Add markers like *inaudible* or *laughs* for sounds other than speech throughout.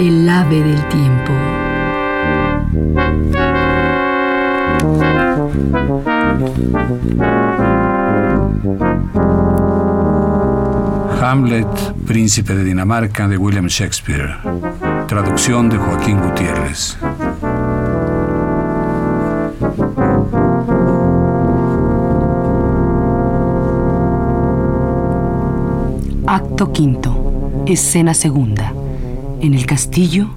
El ave del tiempo. Hamlet, Príncipe de Dinamarca de William Shakespeare. Traducción de Joaquín Gutiérrez. Acto quinto. Escena segunda. En el castillo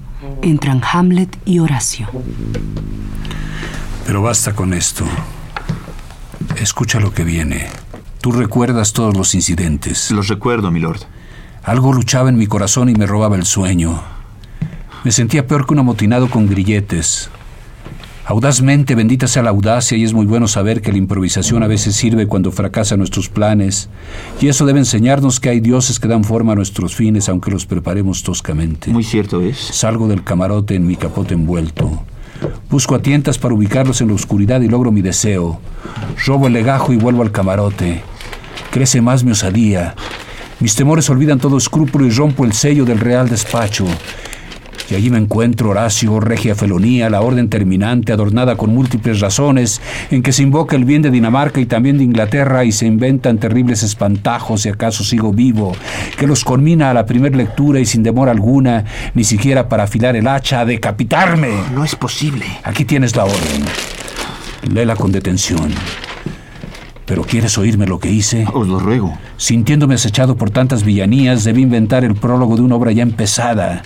entran Hamlet y Horacio. Pero basta con esto. Escucha lo que viene. Tú recuerdas todos los incidentes. Los recuerdo, milord. Algo luchaba en mi corazón y me robaba el sueño. Me sentía peor que un amotinado con grilletes. Audazmente, bendita sea la audacia, y es muy bueno saber que la improvisación a veces sirve cuando fracasan nuestros planes, y eso debe enseñarnos que hay dioses que dan forma a nuestros fines, aunque los preparemos toscamente. Muy cierto es. Salgo del camarote en mi capote envuelto. Busco a tientas para ubicarlos en la oscuridad y logro mi deseo. Robo el legajo y vuelvo al camarote. Crece más mi osadía. Mis temores olvidan todo escrúpulo y rompo el sello del real despacho. Y allí me encuentro Horacio, regia felonía, la orden terminante, adornada con múltiples razones, en que se invoca el bien de Dinamarca y también de Inglaterra y se inventan terribles espantajos si acaso sigo vivo, que los conmina a la primer lectura y sin demora alguna, ni siquiera para afilar el hacha, a decapitarme. No es posible. Aquí tienes la orden. Léela con detención. ¿Pero quieres oírme lo que hice? Os lo ruego. Sintiéndome acechado por tantas villanías, debí inventar el prólogo de una obra ya empezada.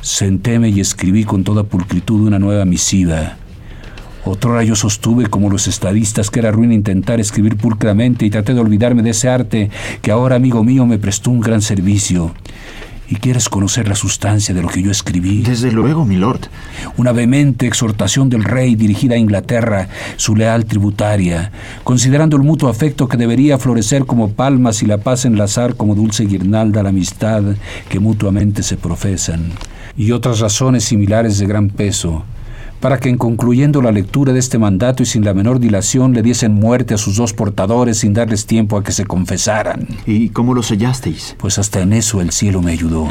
Sentéme y escribí con toda pulcritud una nueva misiva. Otrora yo sostuve, como los estadistas, que era ruina intentar escribir pulcramente y traté de olvidarme de ese arte que ahora, amigo mío, me prestó un gran servicio. ¿Y quieres conocer la sustancia de lo que yo escribí? Desde luego, milord. Una vehemente exhortación del rey dirigida a Inglaterra, su leal tributaria, considerando el mutuo afecto que debería florecer como palmas y la paz enlazar como dulce guirnalda la amistad que mutuamente se profesan, y otras razones similares de gran peso para que en concluyendo la lectura de este mandato y sin la menor dilación le diesen muerte a sus dos portadores sin darles tiempo a que se confesaran. ¿Y cómo lo sellasteis? Pues hasta en eso el cielo me ayudó.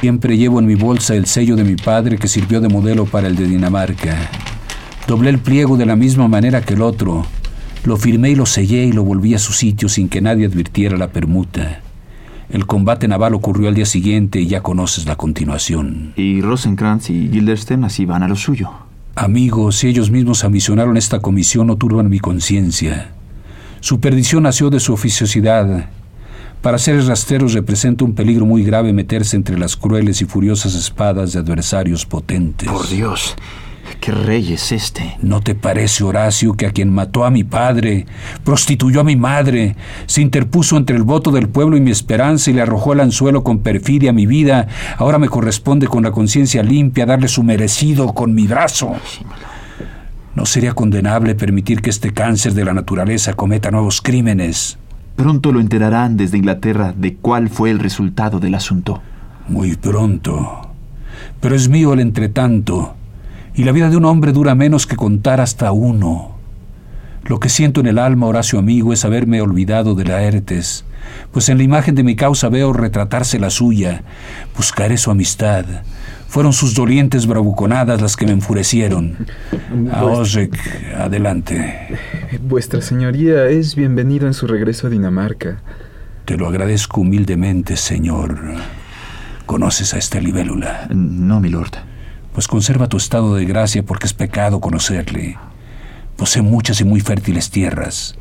Siempre llevo en mi bolsa el sello de mi padre que sirvió de modelo para el de Dinamarca. Doblé el pliego de la misma manera que el otro. Lo firmé y lo sellé y lo volví a su sitio sin que nadie advirtiera la permuta. El combate naval ocurrió al día siguiente y ya conoces la continuación. Y Rosenkrantz y Gilderstein así van a lo suyo. Amigos, si ellos mismos ambicionaron esta comisión, no turban mi conciencia. Su perdición nació de su oficiosidad. Para seres rastreros representa un peligro muy grave meterse entre las crueles y furiosas espadas de adversarios potentes. Por Dios, ¿qué rey es este? ¿No te parece, Horacio, que a quien mató a mi padre, prostituyó a mi madre, se interpuso entre el voto del pueblo y mi esperanza y le arrojó al anzuelo con perfidia mi vida, ahora me corresponde con la conciencia limpia darle su merecido con mi brazo? ¿No sería condenable permitir que este cáncer de la naturaleza cometa nuevos crímenes? Pronto lo enterarán desde Inglaterra de cuál fue el resultado del asunto. Muy pronto. Pero es mío el entretanto, y la vida de un hombre dura menos que contar hasta uno. Lo que siento en el alma, Horacio amigo, es haberme olvidado de Laertes, pues en la imagen de mi causa veo retratarse la suya. Buscaré su amistad. Fueron sus dolientes bravuconadas las que me enfurecieron. *laughs* A Osric, adelante. Vuestra señoría es bienvenido en su regreso a Dinamarca. Te lo agradezco humildemente, señor. ¿Conoces a esta libélula? No, milord. Pues conserva tu estado de gracia porque es pecado conocerle. Posee muchas y muy fértiles tierras.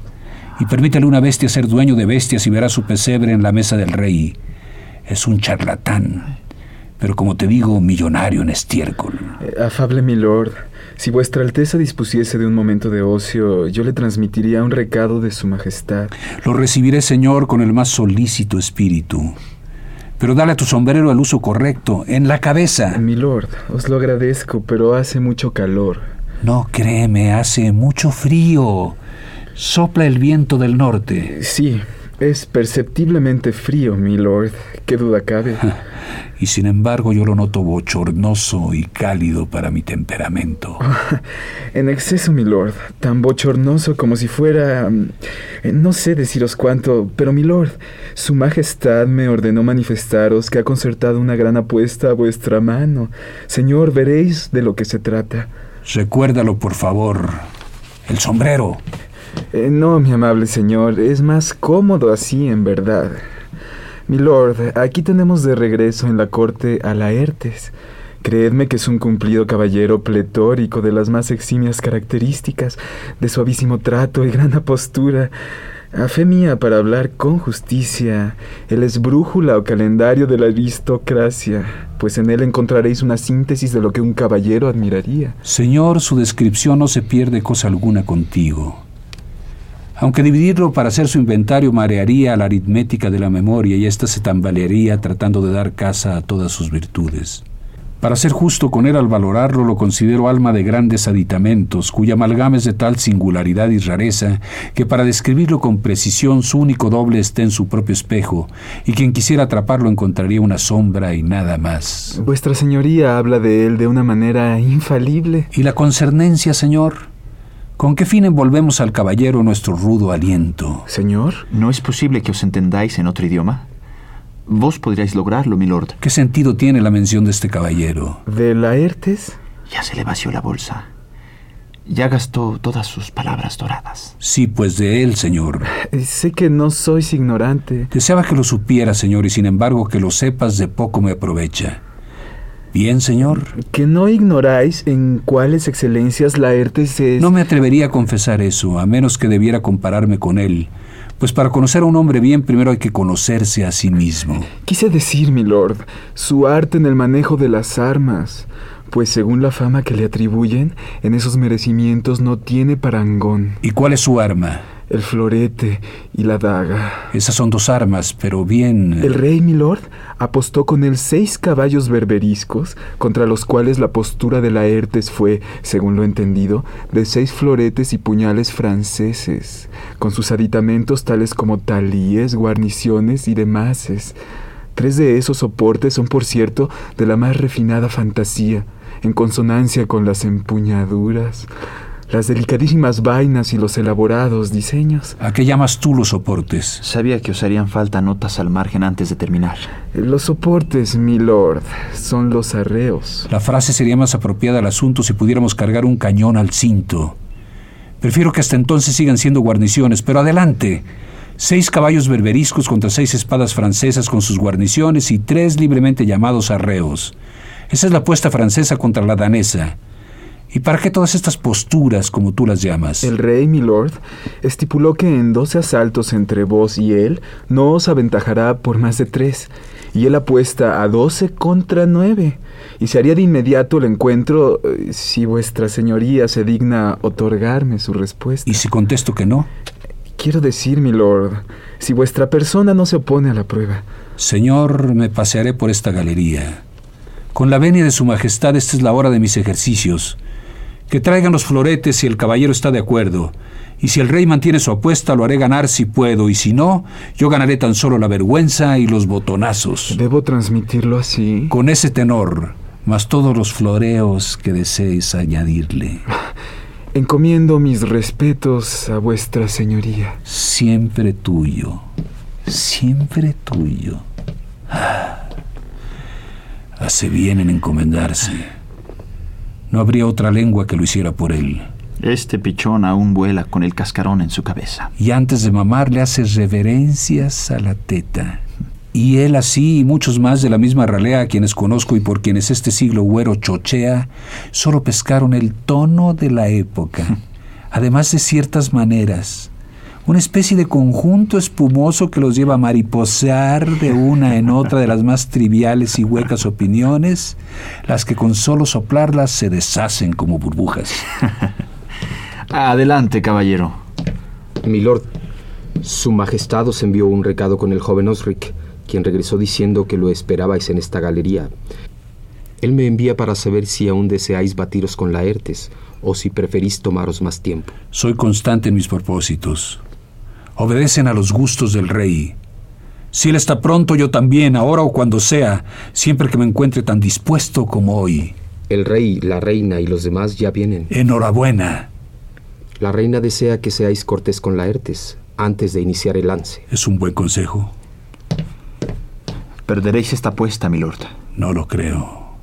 Y permítele una bestia ser dueño de bestias y verá su pesebre en la mesa del rey. Es un charlatán. pero como te digo, millonario en estiércol. Eh, afable milord, si vuestra Alteza dispusiese de un momento de ocio, yo le transmitiría un recado de su majestad. Lo recibiré, señor, con el más solícito espíritu. Pero dale a tu sombrero el uso correcto, en la cabeza. Milord, os lo agradezco, pero hace mucho calor. No, créeme, hace mucho frío. Sopla el viento del norte. Sí, es perceptiblemente frío, milord. ¿Qué duda cabe? y sin embargo yo lo noto bochornoso y cálido para mi temperamento. *laughs* en exceso, milord. Tan bochornoso como si fuera... Mm, no sé deciros cuánto, pero milord, Su Majestad me ordenó manifestaros que ha concertado una gran apuesta a vuestra mano. Señor, veréis de lo que se trata. Recuérdalo, por favor. El sombrero. Eh, no, mi amable señor, es más cómodo así, en verdad. Milord, aquí tenemos de regreso en la corte a Laertes. Creedme que es un cumplido caballero pletórico de las más eximias características, de suavísimo trato y gran postura. A fe mía, para hablar con justicia, él es brújula o calendario de la aristocracia, pues en él encontraréis una síntesis de lo que un caballero admiraría. Señor, su descripción no se pierde cosa alguna contigo. Aunque dividirlo para hacer su inventario marearía la aritmética de la memoria y ésta se tambalearía tratando de dar casa a todas sus virtudes. Para ser justo con él al valorarlo, lo considero alma de grandes aditamentos, cuya amalgama es de tal singularidad y rareza que para describirlo con precisión su único doble está en su propio espejo, y quien quisiera atraparlo encontraría una sombra y nada más. Vuestra señoría habla de él de una manera infalible. ¿Y la concernencia, señor? ¿Con qué fin envolvemos al caballero nuestro rudo aliento? Señor, ¿no es posible que os entendáis en otro idioma? Vos podríais lograrlo, milord. ¿Qué sentido tiene la mención de este caballero? ¿De Laertes? Ya se le vació la bolsa. Ya gastó todas sus palabras doradas. Sí, pues de él, señor. Eh, sé que no sois ignorante. Deseaba que lo supiera, señor, y sin embargo que lo sepas de poco me aprovecha. Bien, señor. Que no ignoráis en cuáles excelencias Laertes es... No me atrevería a confesar eso, a menos que debiera compararme con él. Pues para conocer a un hombre bien, primero hay que conocerse a sí mismo. Quise decir, mi lord, su arte en el manejo de las armas, pues según la fama que le atribuyen, en esos merecimientos no tiene parangón. ¿Y cuál es su arma? El florete y la daga. Esas son dos armas, pero bien... El rey, mi lord, apostó con él seis caballos berberiscos, contra los cuales la postura de Laertes fue, según lo entendido, de seis floretes y puñales franceses, con sus aditamentos tales como talíes, guarniciones y demases. Tres de esos soportes son, por cierto, de la más refinada fantasía, en consonancia con las empuñaduras las delicadísimas vainas y los elaborados diseños. ¿A qué llamas tú los soportes? Sabía que os harían falta notas al margen antes de terminar. Los soportes, mi lord, son los arreos. La frase sería más apropiada al asunto si pudiéramos cargar un cañón al cinto. Prefiero que hasta entonces sigan siendo guarniciones, pero adelante. Seis caballos berberiscos contra seis espadas francesas con sus guarniciones y tres libremente llamados arreos. Esa es la apuesta francesa contra la danesa. ¿Y para qué todas estas posturas, como tú las llamas? El rey, mi lord, estipuló que en doce asaltos entre vos y él no os aventajará por más de tres, y él apuesta a doce contra nueve, y se haría de inmediato el encuentro eh, si vuestra señoría se digna otorgarme su respuesta. ¿Y si contesto que no? Quiero decir, mi lord, si vuestra persona no se opone a la prueba. Señor, me pasearé por esta galería. Con la venia de su majestad, esta es la hora de mis ejercicios. Que traigan los floretes si el caballero está de acuerdo. Y si el rey mantiene su apuesta, lo haré ganar si puedo, y si no, yo ganaré tan solo la vergüenza y los botonazos. ¿Debo transmitirlo así? Con ese tenor, más todos los floreos que desees añadirle. *laughs* Encomiendo mis respetos a vuestra señoría. Siempre tuyo, siempre tuyo. Ah, hace bien en encomendarse. No habría otra lengua que lo hiciera por él. Este pichón aún vuela con el cascarón en su cabeza. Y antes de mamar le hace reverencias a la teta. Y él así y muchos más de la misma ralea a quienes conozco y por quienes este siglo güero chochea, solo pescaron el tono de la época, *laughs* además de ciertas maneras, una especie de conjunto espumoso que los lleva a mariposear de una en otra de las más triviales y huecas opiniones, las que con solo soplarlas se deshacen como burbujas. *laughs* Adelante, caballero. Milord, su Majestad os envió un recado con el joven Osric, quien regresó diciendo que lo esperabais en esta galería. Él me envía para saber si aún deseáis batiros con Laertes o si preferís tomaros más tiempo. Soy constante en mis propósitos. Obedecen a los gustos del rey. Si él está pronto, yo también, ahora o cuando sea, siempre que me encuentre tan dispuesto como hoy. El rey, la reina y los demás ya vienen. Enhorabuena. La reina desea que seáis cortés con Laertes antes de iniciar el lance. Es un buen consejo. Perderéis esta apuesta, milord. No lo creo.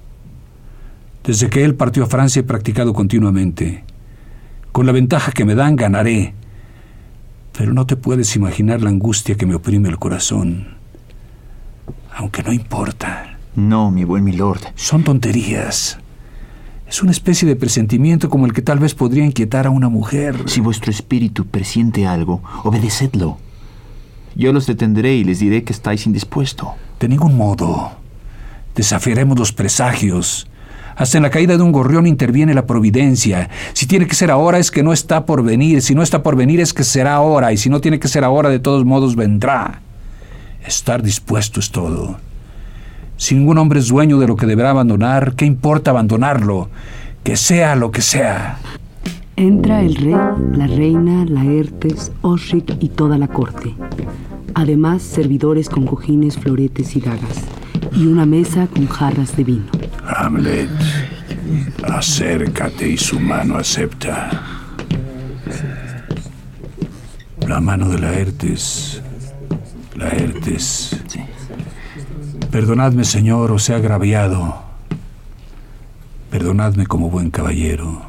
Desde que él partió a Francia he practicado continuamente. Con la ventaja que me dan, ganaré. Pero no te puedes imaginar la angustia que me oprime el corazón. Aunque no importa. No, mi buen milord. Son tonterías. Es una especie de presentimiento como el que tal vez podría inquietar a una mujer. Si vuestro espíritu presiente algo, obedecedlo. Yo los detendré y les diré que estáis indispuesto. De ningún modo. Desafiaremos los presagios. Hasta en la caída de un gorrión interviene la providencia. Si tiene que ser ahora es que no está por venir. Si no está por venir es que será ahora. Y si no tiene que ser ahora, de todos modos vendrá. Estar dispuesto es todo. Si ningún hombre es dueño de lo que deberá abandonar, ¿qué importa abandonarlo? Que sea lo que sea. Entra el rey, la reina, Laertes, Osric y toda la corte. Además, servidores con cojines, floretes y dagas. Y una mesa con jarras de vino. Hamlet, acércate y su mano acepta. La mano de Laertes. Laertes. Perdonadme, señor, os he agraviado. Perdonadme como buen caballero.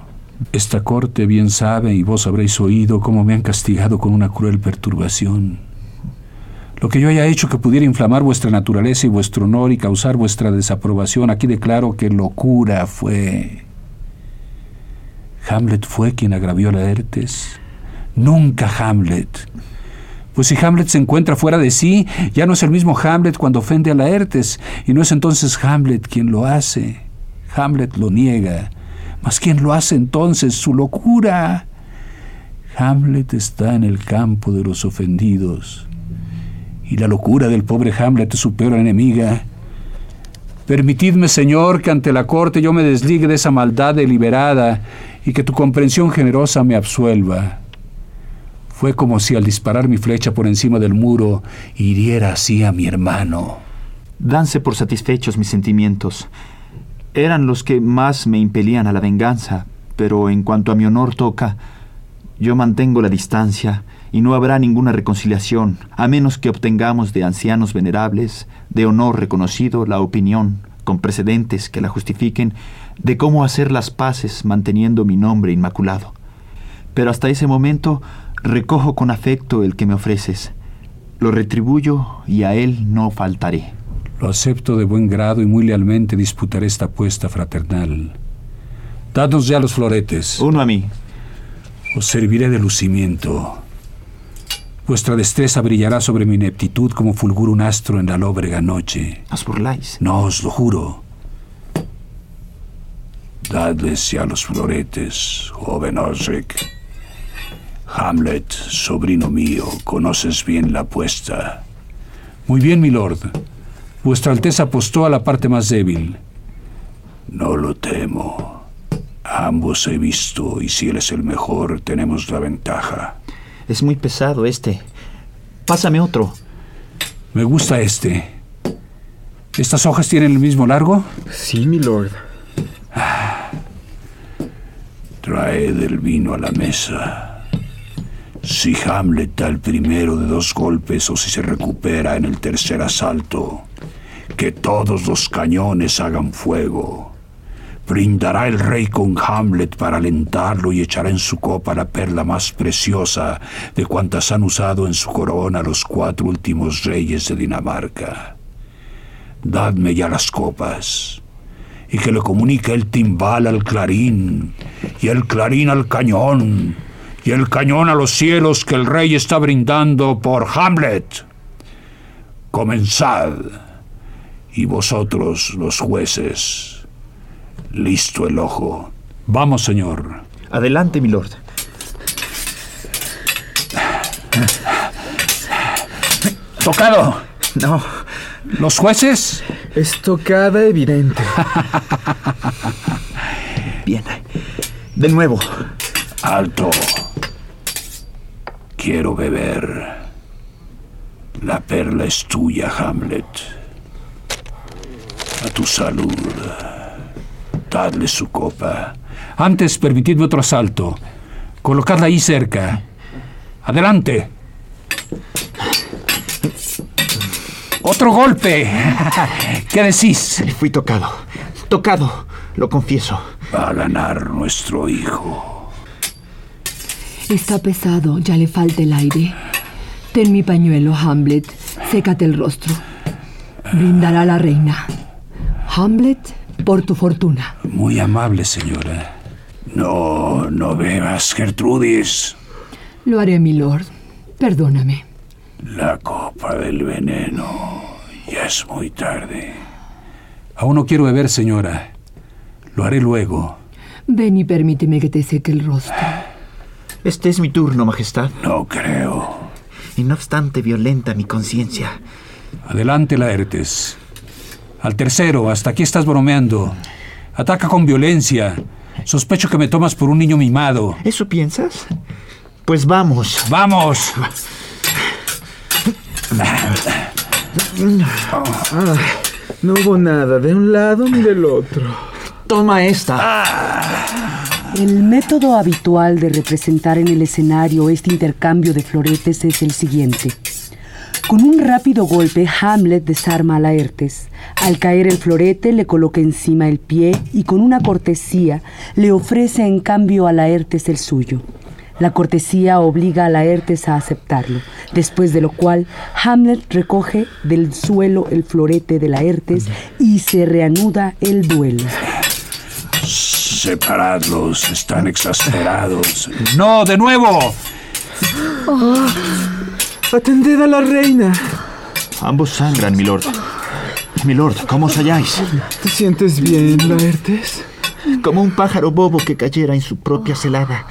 Esta corte bien sabe y vos habréis oído cómo me han castigado con una cruel perturbación. Lo que yo haya hecho que pudiera inflamar vuestra naturaleza y vuestro honor y causar vuestra desaprobación, aquí declaro que locura fue. Hamlet fue quien agravió a Laertes. Nunca Hamlet. Pues si Hamlet se encuentra fuera de sí, ya no es el mismo Hamlet cuando ofende a Laertes, y no es entonces Hamlet quien lo hace. Hamlet lo niega. Mas ¿quién lo hace entonces? Su locura. Hamlet está en el campo de los ofendidos. Y la locura del pobre Hamlet su peor enemiga. Permitidme, Señor, que ante la corte yo me desligue de esa maldad deliberada y que tu comprensión generosa me absuelva. Fue como si al disparar mi flecha por encima del muro hiriera así a mi hermano. Danse por satisfechos mis sentimientos. Eran los que más me impelían a la venganza, pero en cuanto a mi honor toca, yo mantengo la distancia y no habrá ninguna reconciliación, a menos que obtengamos de ancianos venerables, de honor reconocido, la opinión, con precedentes que la justifiquen, de cómo hacer las paces manteniendo mi nombre inmaculado. Pero hasta ese momento recojo con afecto el que me ofreces. Lo retribuyo y a él no faltaré. Lo acepto de buen grado y muy lealmente disputaré esta apuesta fraternal. Dadnos ya los floretes. Uno a mí. Os serviré de lucimiento. Vuestra destreza brillará sobre mi ineptitud como fulgura un astro en la lóbrega noche. ¿Os burláis? No os lo juro. Dadles ya los floretes, joven Osric. Hamlet, sobrino mío, conoces bien la apuesta. Muy bien, mi lord. Vuestra Alteza apostó a la parte más débil. No lo temo. Ambos he visto y si él es el mejor, tenemos la ventaja. Es muy pesado este. Pásame otro. Me gusta este. ¿Estas hojas tienen el mismo largo? Sí, mi lord. Traed el vino a la mesa. Si Hamlet da el primero de dos golpes o si se recupera en el tercer asalto, que todos los cañones hagan fuego. Brindará el rey con Hamlet para alentarlo y echará en su copa la perla más preciosa de cuantas han usado en su corona los cuatro últimos reyes de Dinamarca. Dadme ya las copas y que le comunique el timbal al clarín y el clarín al cañón y el cañón a los cielos que el rey está brindando por Hamlet. Comenzad, y vosotros los jueces, listo el ojo. Vamos, señor. Adelante, mi lord. Tocado. No, ¿Los jueces? Estocada evidente. bien. De nuevo. Alto. Quiero beber. La perla es tuya, Hamlet. A tu salud. Dadle su copa. Antes, permitidme otro asalto. Colocadla ahí cerca. Adelante. Otro golpe. *laughs* ¿Qué decís? Fui tocado. Tocado, lo confieso. Va a ganar nuestro hijo. Está pesado, ya le falta el aire. Ten mi pañuelo, Hamlet. Sécate el rostro. Brindará la reina. Hamlet, por tu fortuna. Muy amable, señora. No, no bebas, Gertrudis. Lo haré, mi lord. Perdóname. La copa del veneno. Ya es muy tarde. Aún no quiero beber, señora. Lo haré luego. Ven y permíteme que te seque el rostro. Este es mi turno, Majestad. No creo. Y no obstante violenta mi conciencia. Adelante, Laertes. Al tercero, hasta aquí estás bromeando. Ataca con violencia. Sospecho que me tomas por un niño mimado. ¿Eso piensas? Pues vamos. ¡Vamos! No hubo nada de un lado ni del otro. Toma esta. El método habitual de representar en el escenario este intercambio de floretes es el siguiente. Con un rápido golpe, Hamlet desarma a Laertes. Al caer el florete, le coloca encima el pie y con una cortesía le ofrece en cambio a Laertes el suyo. La cortesía obliga a Laertes a aceptarlo, después de lo cual Hamlet recoge del suelo el florete de Laertes y se reanuda el duelo. Separadlos, están exasperados. ¡No, de nuevo! Atended a la reina. Ambos sangran, mi lord. Mi lord, ¿cómo os halláis? ¿Te sientes bien, Laertes? Como un pájaro bobo que cayera en su propia celada.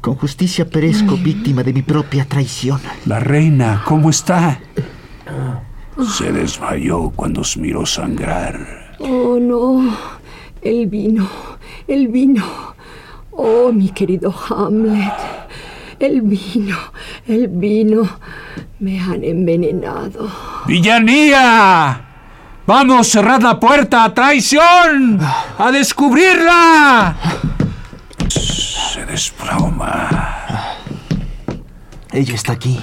Con justicia perezco víctima de mi propia traición. La reina, ¿cómo está? Se desmayó cuando os miró sangrar. Oh, no. El vino. El vino. Oh, mi querido Hamlet. El vino. El vino. Me han envenenado. ¡Villanía! ¡Vamos, cerrad la puerta! ¡Traición! ¡A descubrirla! Se desploma. Ella está aquí.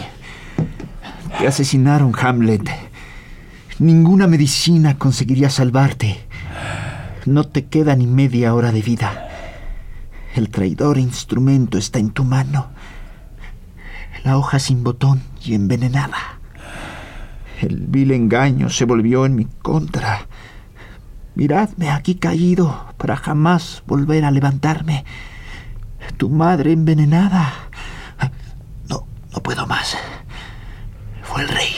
Te asesinaron, Hamlet. Ninguna medicina conseguiría salvarte. No te queda ni media hora de vida. El traidor instrumento está en tu mano. La hoja sin botón y envenenada. El vil engaño se volvió en mi contra. Miradme aquí caído para jamás volver a levantarme. Tu madre envenenada. No, no puedo más. Fue el rey.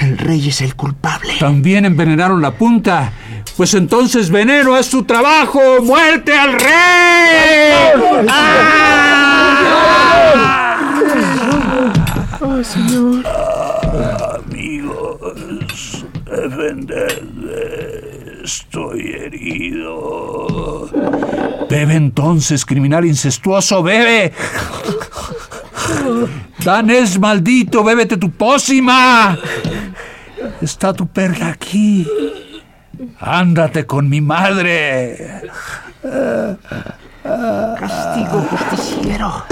El rey es el culpable. También envenenaron la punta. Pues entonces veneno es su trabajo. ¡Muerte al rey! ¡Oh, señor! Amigos, defendedme. Estoy herido. Bebe entonces, criminal incestuoso, bebe. Danés maldito, bébete tu pócima. Está tu perla aquí. Ándate con mi madre. Castigo justiciero.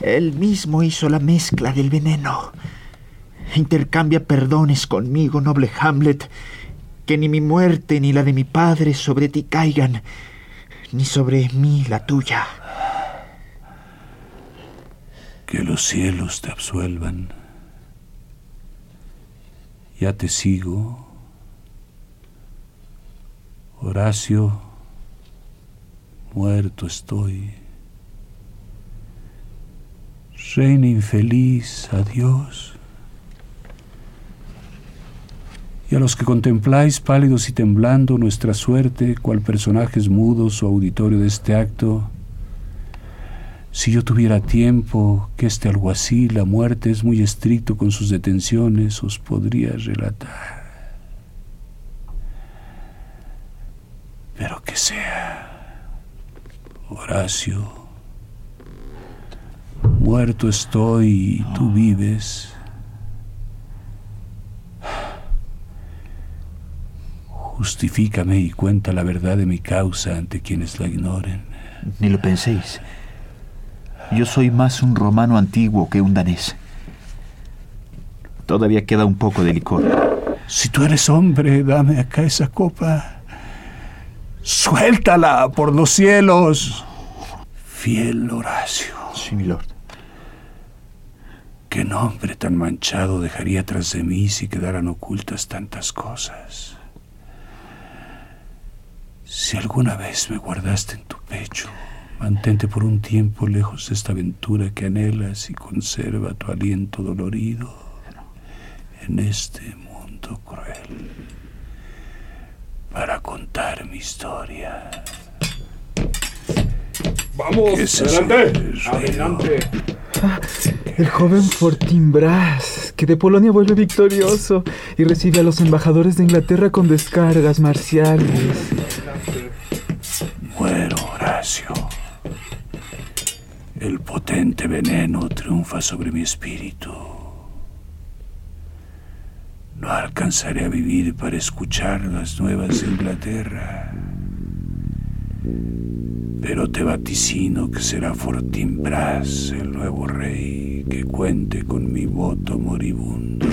Él mismo hizo la mezcla del veneno. Intercambia perdones conmigo, noble Hamlet. Que ni mi muerte ni la de mi padre sobre ti caigan, ni sobre mí la tuya. Que los cielos te absuelvan. Ya te sigo. Horacio, muerto estoy. Reina infeliz, adiós. Y a los que contempláis pálidos y temblando nuestra suerte, cual personajes mudos o auditorio de este acto, si yo tuviera tiempo, que este alguacil, la muerte, es muy estricto con sus detenciones, os podría relatar. Pero que sea, Horacio, muerto estoy y tú vives. Justifícame y cuenta la verdad de mi causa ante quienes la ignoren. Ni lo penséis. Yo soy más un romano antiguo que un danés. Todavía queda un poco de licor. Si tú eres hombre, dame acá esa copa. Suéltala por los cielos. Fiel Horacio. Sí, mi lord. ¿Qué nombre tan manchado dejaría tras de mí si quedaran ocultas tantas cosas? Si alguna vez me guardaste en tu pecho, Mantente por un tiempo lejos de esta aventura que anhelas y conserva tu aliento dolorido en este mundo cruel para contar mi historia. Vamos, adelante, adelante. el joven Fortinbras, que de Polonia vuelve victorioso y recibe a los embajadores de Inglaterra con descargas marciales. Muero, Horacio. El potente veneno triunfa sobre mi espíritu. No alcanzaré a vivir para escuchar las nuevas de Inglaterra. Pero te vaticino que será Fortinbras el nuevo rey que cuente con mi voto moribundo.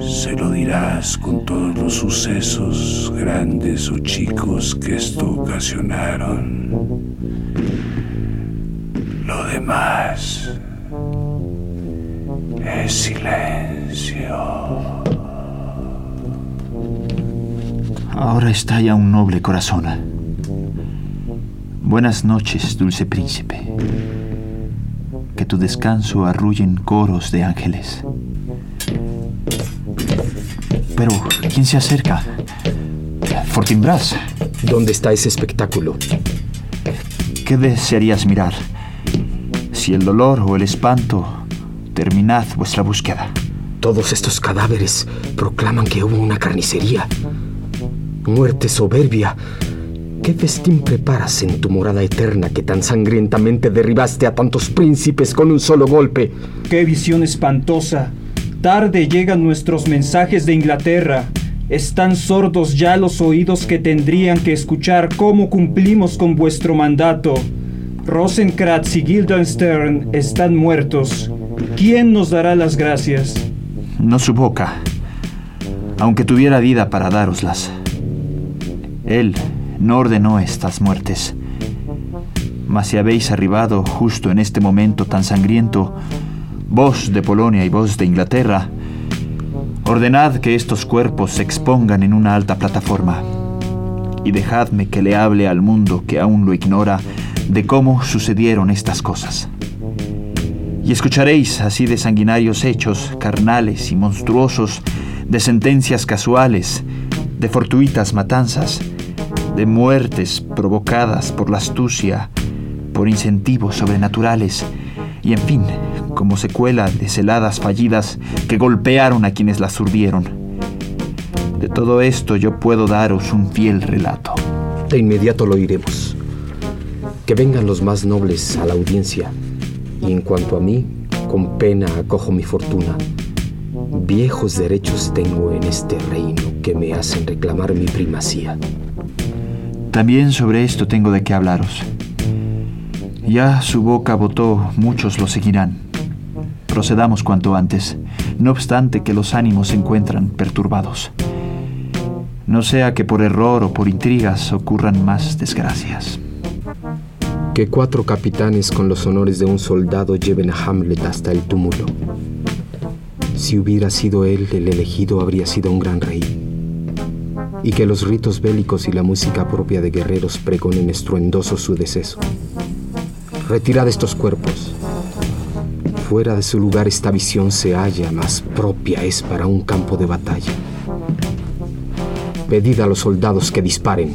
Se lo dirás con todos los sucesos, grandes o chicos, que esto ocasionaron. Lo demás es silencio. Ahora estalla un noble corazón. Buenas noches, dulce príncipe. Que tu descanso arrullen coros de ángeles. Pero, ¿quién se acerca? Fortinbras. ¿Dónde está ese espectáculo? ¿Qué desearías mirar? Si el dolor o el espanto, terminad vuestra búsqueda. Todos estos cadáveres proclaman que hubo una carnicería. Muerte soberbia. ¿Qué festín preparas en tu morada eterna que tan sangrientamente derribaste a tantos príncipes con un solo golpe? ¡Qué visión espantosa! Tarde llegan nuestros mensajes de Inglaterra. Están sordos ya los oídos que tendrían que escuchar cómo cumplimos con vuestro mandato. Rosenkratz y Guildenstern están muertos. ¿Quién nos dará las gracias? No su boca, aunque tuviera vida para dároslas. Él no ordenó estas muertes. Mas si habéis arribado justo en este momento tan sangriento, vos de Polonia y vos de Inglaterra, ordenad que estos cuerpos se expongan en una alta plataforma y dejadme que le hable al mundo que aún lo ignora de cómo sucedieron estas cosas. Y escucharéis así de sanguinarios hechos, carnales y monstruosos, de sentencias casuales, de fortuitas matanzas, de muertes provocadas por la astucia, por incentivos sobrenaturales, y en fin, como secuela de celadas fallidas que golpearon a quienes las urdieron. De todo esto yo puedo daros un fiel relato. De inmediato lo oiremos. Que vengan los más nobles a la audiencia. Y en cuanto a mí, con pena acojo mi fortuna. Viejos derechos tengo en este reino que me hacen reclamar mi primacía. También sobre esto tengo de qué hablaros. Ya su boca votó, muchos lo seguirán. Procedamos cuanto antes, no obstante que los ánimos se encuentran perturbados. No sea que por error o por intrigas ocurran más desgracias. Que cuatro capitanes con los honores de un soldado lleven a Hamlet hasta el túmulo. Si hubiera sido él el elegido, habría sido un gran rey. Y que los ritos bélicos y la música propia de guerreros pregonen estruendoso su deceso. Retirad estos cuerpos. Fuera de su lugar esta visión se halla, más propia es para un campo de batalla. Pedid a los soldados que disparen.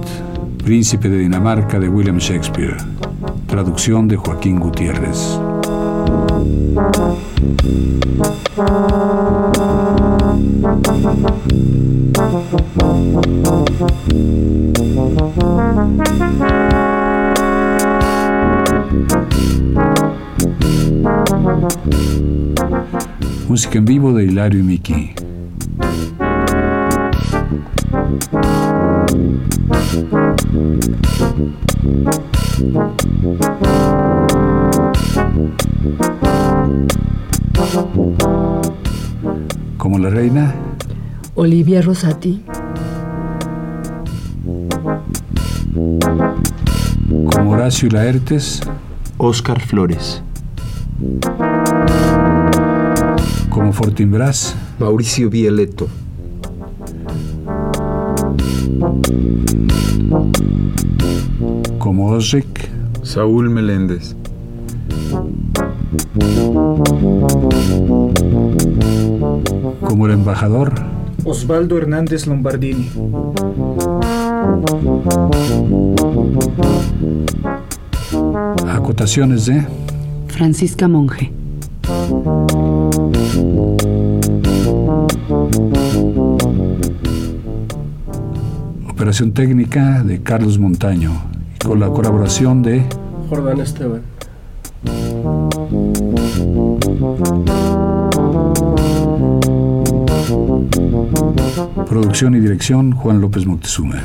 Príncipe de Dinamarca de William Shakespeare. Traducción de Joaquín Gutiérrez. Música en vivo de Hilario y Miki. Como la reina, Olivia Rosati. como Horacio y Laertes, Oscar Flores. como Fortinbras, Mauricio Violeto. Saúl Meléndez. como el embajador, Osvaldo Hernández Lombardini. acotaciones de Francisca Monge, operación técnica de Carlos Montaño con la colaboración de Jordán Esteban. producción y dirección Juan López Moctezuma.